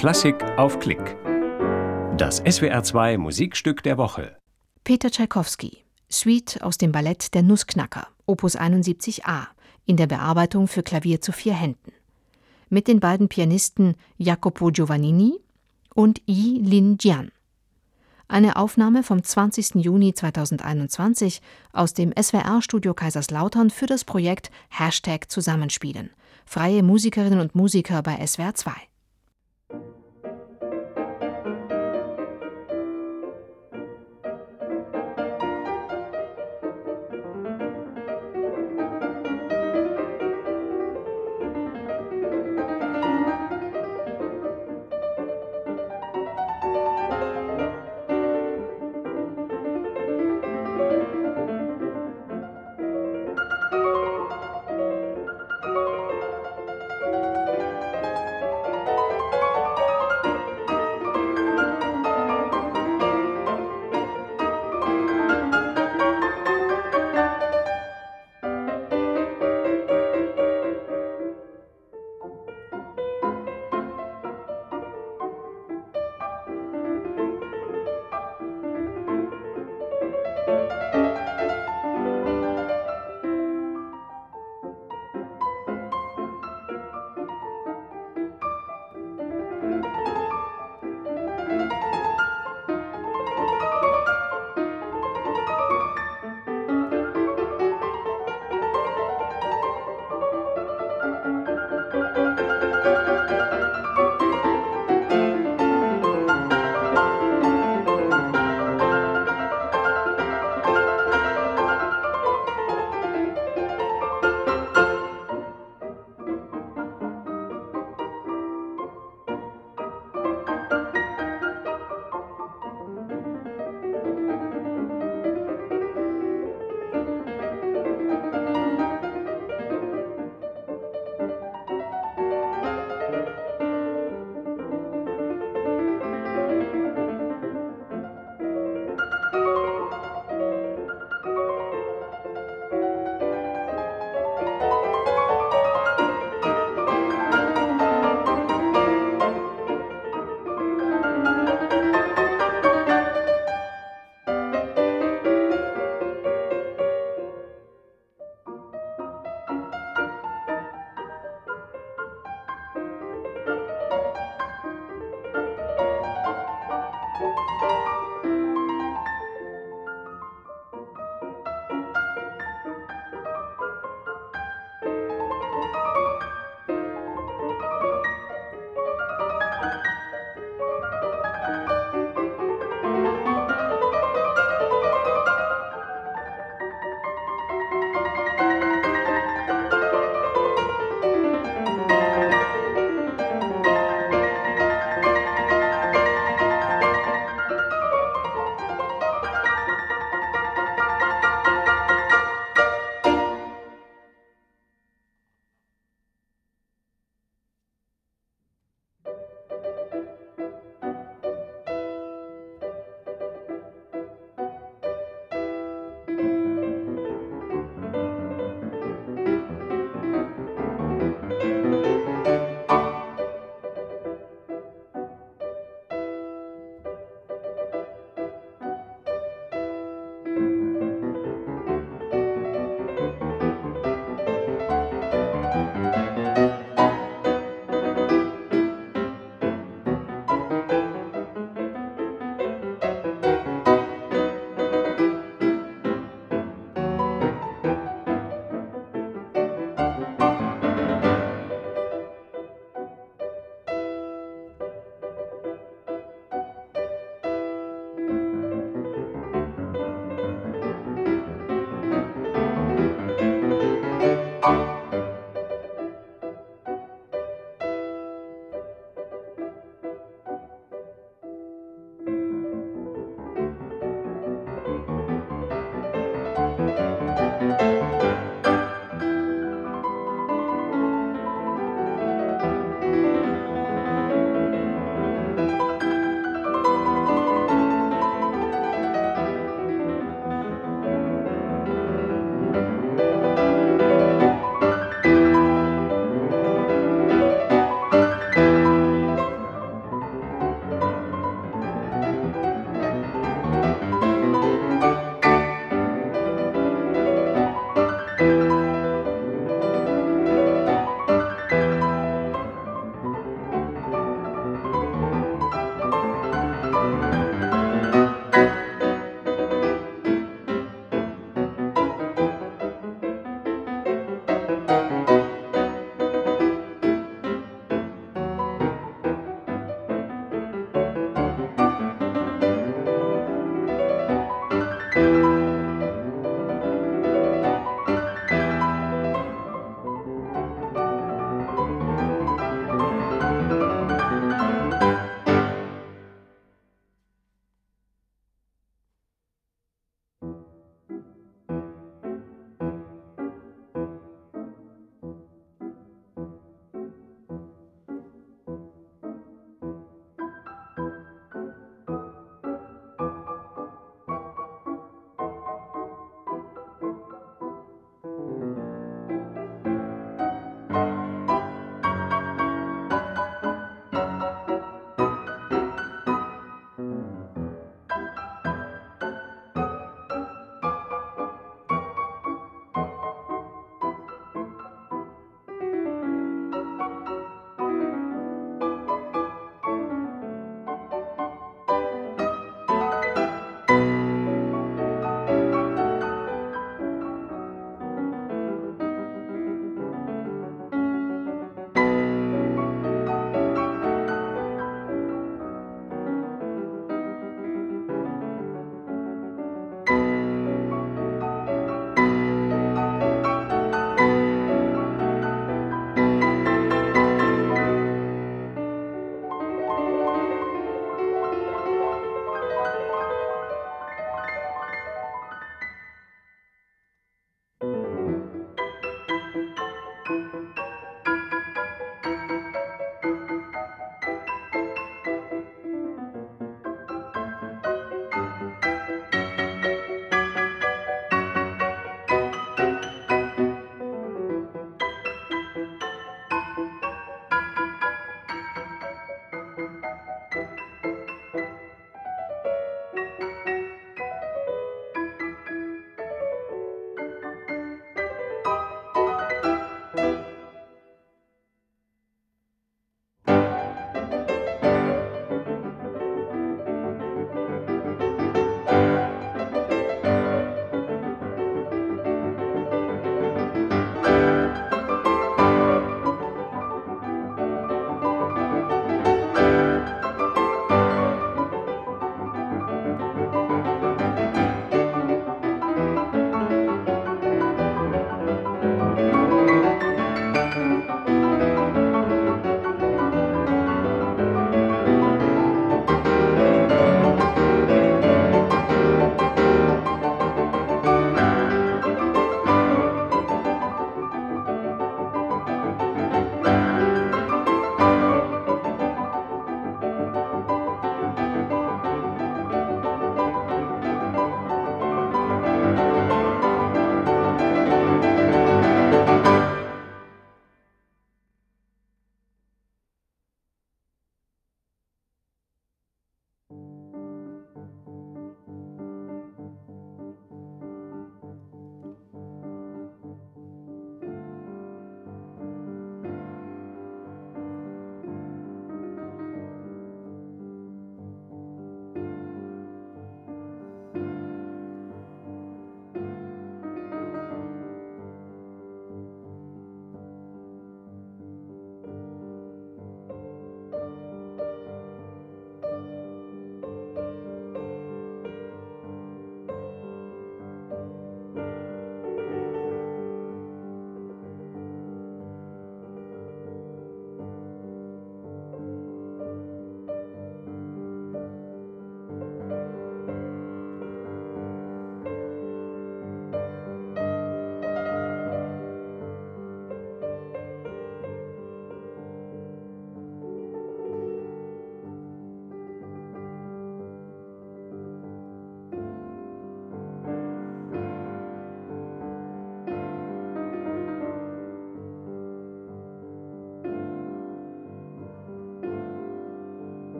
Klassik auf Klick. Das SWR2 Musikstück der Woche. Peter Tschaikowski, Suite aus dem Ballett Der Nussknacker, Opus 71a, in der Bearbeitung für Klavier zu vier Händen. Mit den beiden Pianisten Jacopo Giovannini und Yi Lin Jian. Eine Aufnahme vom 20. Juni 2021 aus dem SWR-Studio Kaiserslautern für das Projekt Hashtag Zusammenspielen. Freie Musikerinnen und Musiker bei SWR 2.